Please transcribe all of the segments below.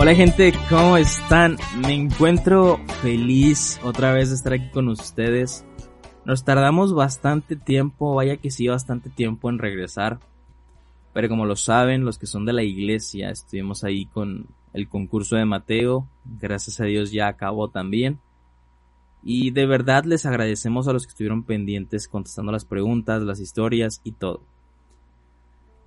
Hola gente, ¿cómo están? Me encuentro feliz otra vez de estar aquí con ustedes. Nos tardamos bastante tiempo, vaya que sí, bastante tiempo en regresar. Pero como lo saben, los que son de la iglesia, estuvimos ahí con el concurso de Mateo. Gracias a Dios ya acabó también. Y de verdad les agradecemos a los que estuvieron pendientes contestando las preguntas, las historias y todo.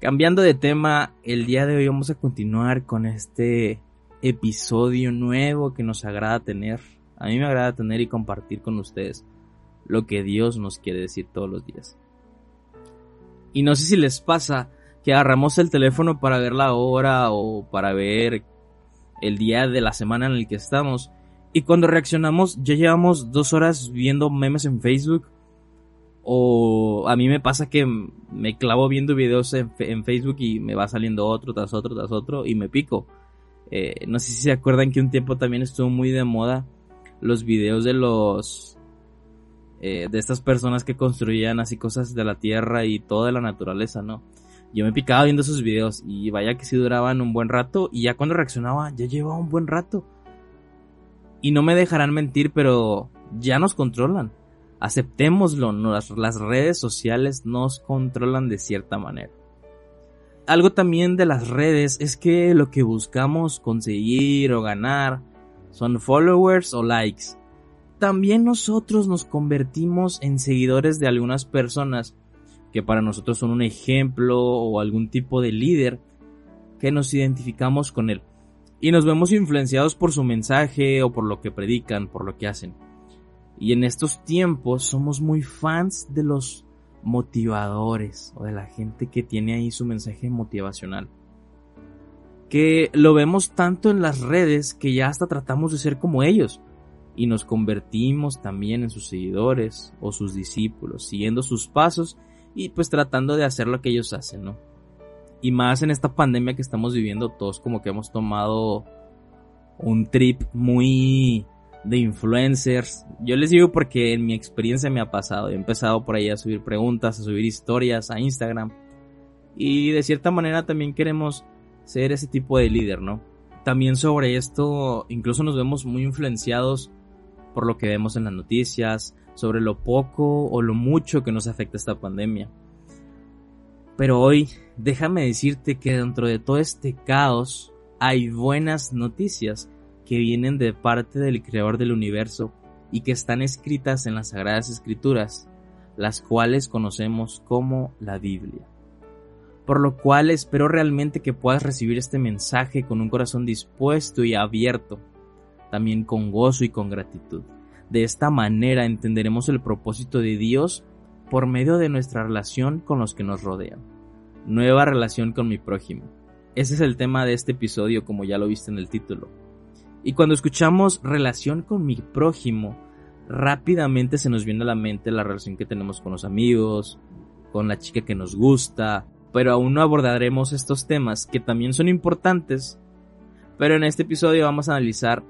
Cambiando de tema, el día de hoy vamos a continuar con este episodio nuevo que nos agrada tener. A mí me agrada tener y compartir con ustedes lo que Dios nos quiere decir todos los días. Y no sé si les pasa que agarramos el teléfono para ver la hora o para ver el día de la semana en el que estamos. Y cuando reaccionamos ya llevamos dos horas viendo memes en Facebook. O a mí me pasa que me clavo viendo videos en, Facebook y me va saliendo otro tras otro tras otro y me pico. Eh, no sé si se acuerdan que un tiempo también estuvo muy de moda los videos de los... Eh, de estas personas que construían así cosas de la tierra y toda la naturaleza, ¿no? Yo me picaba viendo esos videos y vaya que sí duraban un buen rato y ya cuando reaccionaba ya llevaba un buen rato. Y no me dejarán mentir, pero ya nos controlan. Aceptémoslo, las redes sociales nos controlan de cierta manera algo también de las redes es que lo que buscamos conseguir o ganar son followers o likes. También nosotros nos convertimos en seguidores de algunas personas que para nosotros son un ejemplo o algún tipo de líder que nos identificamos con él. Y nos vemos influenciados por su mensaje o por lo que predican, por lo que hacen. Y en estos tiempos somos muy fans de los motivadores o de la gente que tiene ahí su mensaje motivacional. Que lo vemos tanto en las redes que ya hasta tratamos de ser como ellos y nos convertimos también en sus seguidores o sus discípulos, siguiendo sus pasos y pues tratando de hacer lo que ellos hacen, ¿no? Y más en esta pandemia que estamos viviendo, todos como que hemos tomado un trip muy de influencers. Yo les digo porque en mi experiencia me ha pasado. He empezado por ahí a subir preguntas, a subir historias a Instagram. Y de cierta manera también queremos ser ese tipo de líder, ¿no? También sobre esto, incluso nos vemos muy influenciados por lo que vemos en las noticias, sobre lo poco o lo mucho que nos afecta esta pandemia. Pero hoy, déjame decirte que dentro de todo este caos hay buenas noticias que vienen de parte del Creador del universo y que están escritas en las Sagradas Escrituras, las cuales conocemos como la Biblia. Por lo cual espero realmente que puedas recibir este mensaje con un corazón dispuesto y abierto, también con gozo y con gratitud. De esta manera entenderemos el propósito de Dios por medio de nuestra relación con los que nos rodean. Nueva relación con mi prójimo. Ese es el tema de este episodio como ya lo viste en el título. Y cuando escuchamos relación con mi prójimo, rápidamente se nos viene a la mente la relación que tenemos con los amigos, con la chica que nos gusta, pero aún no abordaremos estos temas que también son importantes. Pero en este episodio vamos a analizar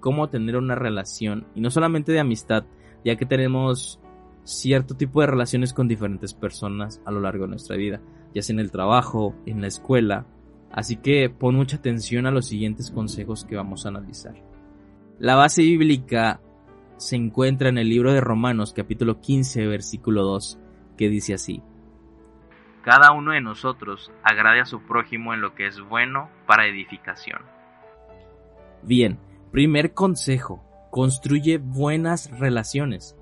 cómo tener una relación, y no solamente de amistad, ya que tenemos cierto tipo de relaciones con diferentes personas a lo largo de nuestra vida, ya sea en el trabajo, en la escuela, Así que pon mucha atención a los siguientes consejos que vamos a analizar. La base bíblica se encuentra en el libro de Romanos capítulo 15 versículo 2 que dice así. Cada uno de nosotros agrade a su prójimo en lo que es bueno para edificación. Bien, primer consejo, construye buenas relaciones.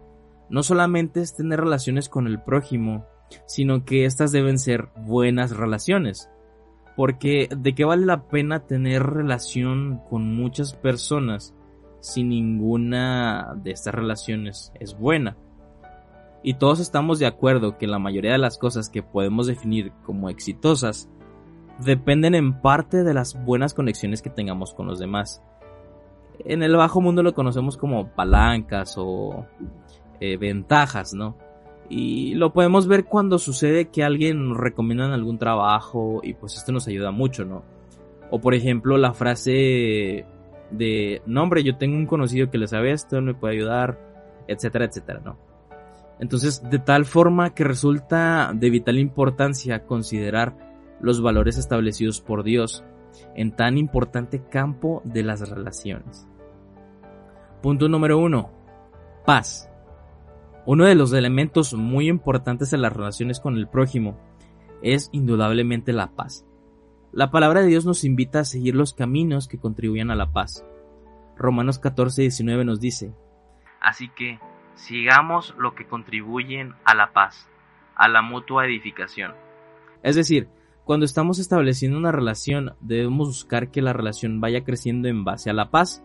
No solamente es tener relaciones con el prójimo, sino que estas deben ser buenas relaciones. Porque de qué vale la pena tener relación con muchas personas si ninguna de estas relaciones es buena. Y todos estamos de acuerdo que la mayoría de las cosas que podemos definir como exitosas dependen en parte de las buenas conexiones que tengamos con los demás. En el bajo mundo lo conocemos como palancas o eh, ventajas, ¿no? Y lo podemos ver cuando sucede que alguien nos recomienda algún trabajo y pues esto nos ayuda mucho, ¿no? O por ejemplo la frase de, no hombre, yo tengo un conocido que le sabe esto, me puede ayudar, etcétera, etcétera, ¿no? Entonces, de tal forma que resulta de vital importancia considerar los valores establecidos por Dios en tan importante campo de las relaciones. Punto número 1. Paz. Uno de los elementos muy importantes en las relaciones con el prójimo es indudablemente la paz. La palabra de Dios nos invita a seguir los caminos que contribuyan a la paz. Romanos 14, 19 nos dice, Así que sigamos lo que contribuyen a la paz, a la mutua edificación. Es decir, cuando estamos estableciendo una relación, debemos buscar que la relación vaya creciendo en base a la paz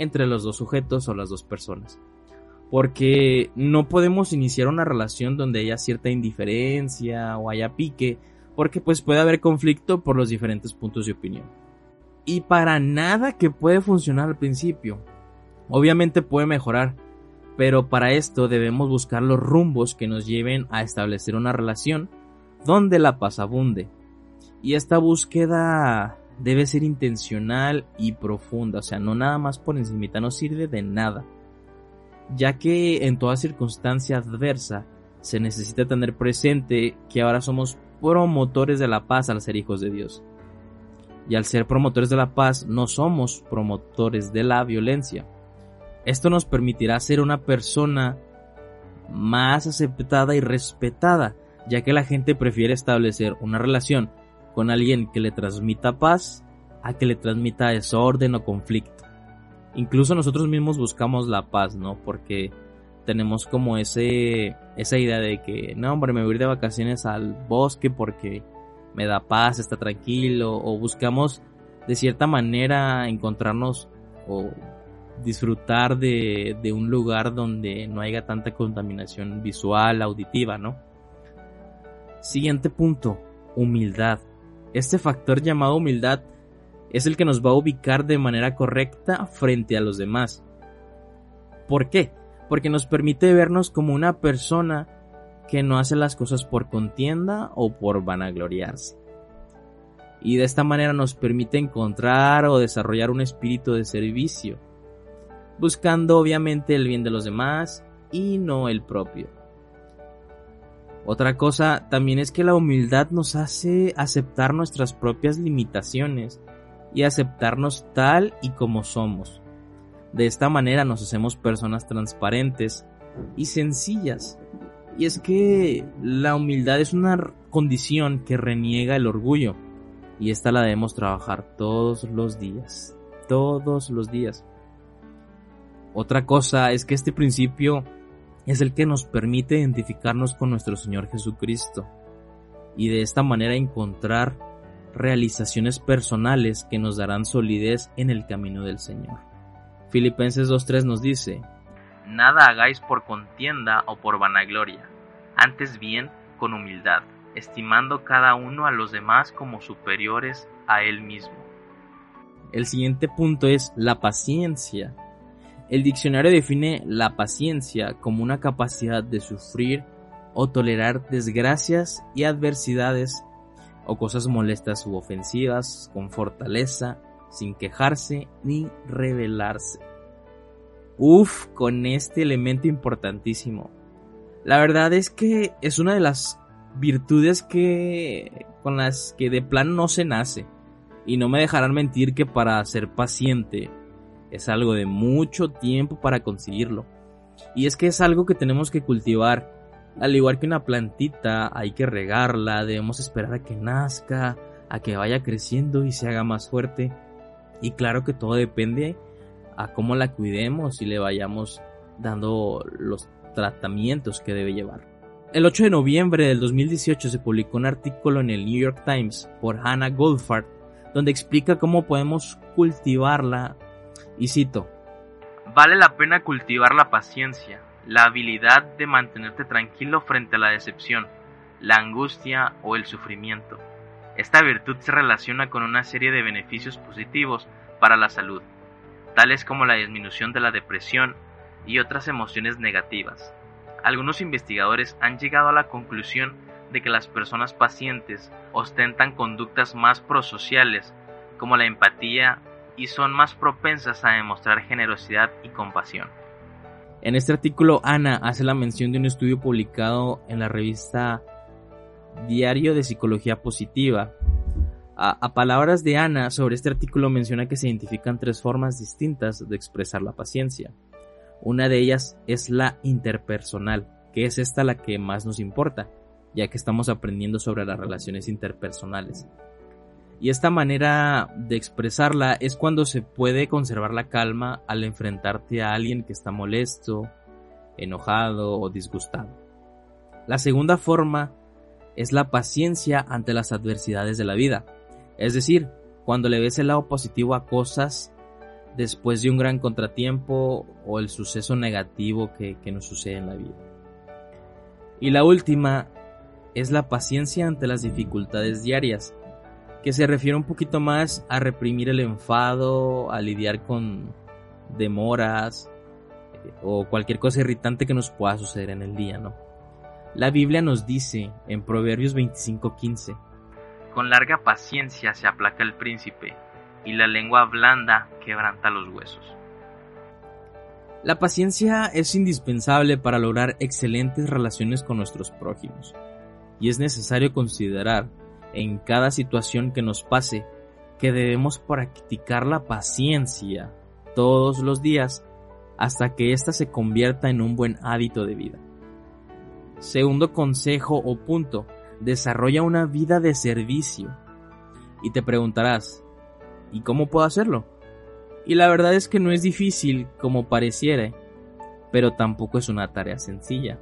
entre los dos sujetos o las dos personas. Porque no podemos iniciar una relación donde haya cierta indiferencia o haya pique, porque pues puede haber conflicto por los diferentes puntos de opinión. Y para nada que puede funcionar al principio. Obviamente puede mejorar, pero para esto debemos buscar los rumbos que nos lleven a establecer una relación donde la paz abunde. Y esta búsqueda debe ser intencional y profunda, o sea, no nada más por encimita, no sirve de nada. Ya que en toda circunstancia adversa se necesita tener presente que ahora somos promotores de la paz al ser hijos de Dios. Y al ser promotores de la paz no somos promotores de la violencia. Esto nos permitirá ser una persona más aceptada y respetada, ya que la gente prefiere establecer una relación con alguien que le transmita paz a que le transmita desorden o conflicto. Incluso nosotros mismos buscamos la paz, ¿no? Porque tenemos como ese esa idea de que no, hombre, me voy a ir de vacaciones al bosque porque me da paz, está tranquilo o buscamos de cierta manera encontrarnos o disfrutar de, de un lugar donde no haya tanta contaminación visual, auditiva, ¿no? Siguiente punto, humildad. Este factor llamado humildad es el que nos va a ubicar de manera correcta frente a los demás. ¿Por qué? Porque nos permite vernos como una persona que no hace las cosas por contienda o por vanagloriarse. Y de esta manera nos permite encontrar o desarrollar un espíritu de servicio, buscando obviamente el bien de los demás y no el propio. Otra cosa también es que la humildad nos hace aceptar nuestras propias limitaciones y aceptarnos tal y como somos. De esta manera nos hacemos personas transparentes y sencillas. Y es que la humildad es una condición que reniega el orgullo y esta la debemos trabajar todos los días, todos los días. Otra cosa es que este principio es el que nos permite identificarnos con nuestro Señor Jesucristo y de esta manera encontrar realizaciones personales que nos darán solidez en el camino del Señor. Filipenses 2.3 nos dice, Nada hagáis por contienda o por vanagloria, antes bien con humildad, estimando cada uno a los demás como superiores a él mismo. El siguiente punto es la paciencia el diccionario define la paciencia como una capacidad de sufrir o tolerar desgracias y adversidades o cosas molestas u ofensivas con fortaleza, sin quejarse ni rebelarse. Uf, con este elemento importantísimo. La verdad es que es una de las virtudes que con las que de plan no se nace. Y no me dejarán mentir que para ser paciente es algo de mucho tiempo para conseguirlo. Y es que es algo que tenemos que cultivar. Al igual que una plantita, hay que regarla, debemos esperar a que nazca, a que vaya creciendo y se haga más fuerte. Y claro que todo depende a cómo la cuidemos y le vayamos dando los tratamientos que debe llevar. El 8 de noviembre del 2018 se publicó un artículo en el New York Times por Hannah Goldfarb donde explica cómo podemos cultivarla y cito, Vale la pena cultivar la paciencia, la habilidad de mantenerte tranquilo frente a la decepción, la angustia o el sufrimiento. Esta virtud se relaciona con una serie de beneficios positivos para la salud, tales como la disminución de la depresión y otras emociones negativas. Algunos investigadores han llegado a la conclusión de que las personas pacientes ostentan conductas más prosociales como la empatía y son más propensas a demostrar generosidad y compasión. En este artículo, Ana hace la mención de un estudio publicado en la revista Diario de Psicología Positiva, A, palabras de Ana sobre este artículo menciona que se identifican tres formas distintas de expresar la paciencia. Una de ellas es la interpersonal, que es esta la que más nos importa, ya que estamos aprendiendo sobre las relaciones interpersonales. Y esta manera de expresarla es cuando se puede conservar la calma al enfrentarte a alguien que está molesto, enojado o disgustado. La segunda forma es la paciencia ante las adversidades de la vida. Es decir, cuando le ves el lado positivo a cosas después de un gran contratiempo o el suceso negativo que, nos sucede en la vida. Y la última es la paciencia ante las dificultades diarias, que se refiere un poquito más a reprimir el enfado, a lidiar con demoras eh, o cualquier cosa irritante que nos pueda suceder en el día, ¿no? La Biblia nos dice en Proverbios 25:15, con larga paciencia se aplaca el príncipe, y la lengua blanda quebranta los huesos. La paciencia es indispensable para lograr excelentes relaciones con nuestros prójimos, y es necesario considerar en cada situación que nos pase que debemos practicar la paciencia todos los días hasta que ésta se convierta en un buen hábito de vida. Segundo consejo o punto, desarrolla una vida de servicio. Y te preguntarás, ¿y cómo puedo hacerlo? Y la verdad es que no es difícil como pareciera, pero tampoco es una tarea sencilla.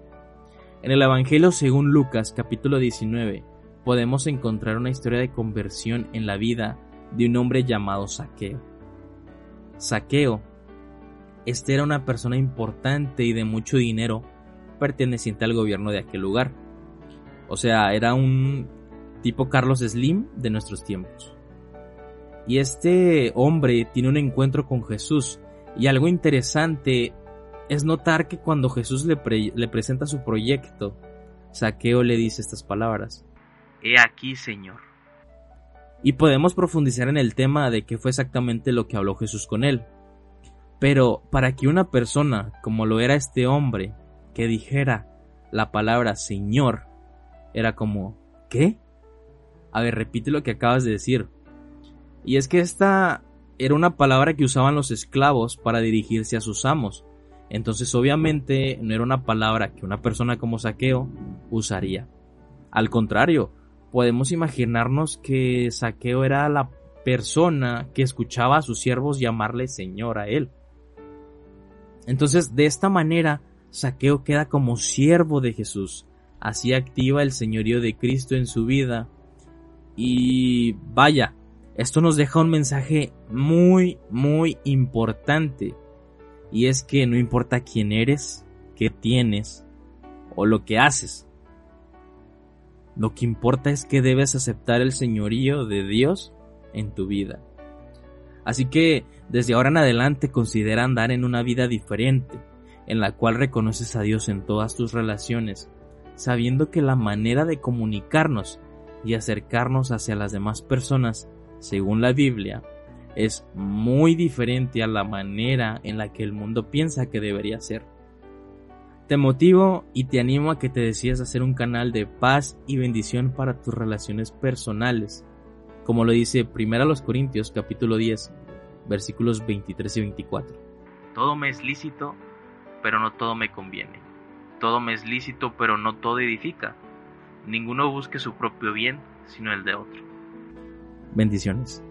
En el Evangelio según Lucas capítulo 19 podemos encontrar una historia de conversión en la vida de un hombre llamado Saqueo. Saqueo, este era una persona importante y de mucho dinero perteneciente al gobierno de aquel lugar. O sea, era un tipo Carlos Slim de nuestros tiempos. Y este hombre tiene un encuentro con Jesús. Y algo interesante es notar que cuando Jesús le, le presenta su proyecto, Saqueo le dice estas palabras. He aquí, Señor. Y podemos profundizar en el tema de qué fue exactamente lo que habló Jesús con él. Pero para que una persona, como lo era este hombre, que dijera la palabra Señor, era como, ¿qué? A ver, repite lo que acabas de decir. Y es que esta era una palabra que usaban los esclavos para dirigirse a sus amos. Entonces obviamente no era una palabra que una persona como Saqueo usaría. Al contrario, podemos imaginarnos que Saqueo era la persona que escuchaba a sus siervos llamarle Señor a él. Entonces, de esta manera, Saqueo queda como siervo de Jesús, Así activa el señorío de Cristo en su vida. Y vaya, esto nos deja un mensaje muy, muy importante. Y es que no importa quién eres, qué tienes o lo que haces. Lo que importa es que debes aceptar el señorío de Dios en tu vida. Así que desde ahora en adelante considera andar en una vida diferente, en la cual reconoces a Dios en todas tus relaciones sabiendo que la manera de comunicarnos y acercarnos hacia las demás personas, según la Biblia, es muy diferente a la manera en la que el mundo piensa que debería ser. Te motivo y te animo a que te decidas hacer un canal de paz y bendición para tus relaciones personales, como lo dice 1 Corintios capítulo 10, versículos 23 y 24. Todo me es lícito, pero no todo me conviene. Todo me es lícito, pero no todo edifica. Ninguno busque su propio bien, sino el de otro. Bendiciones.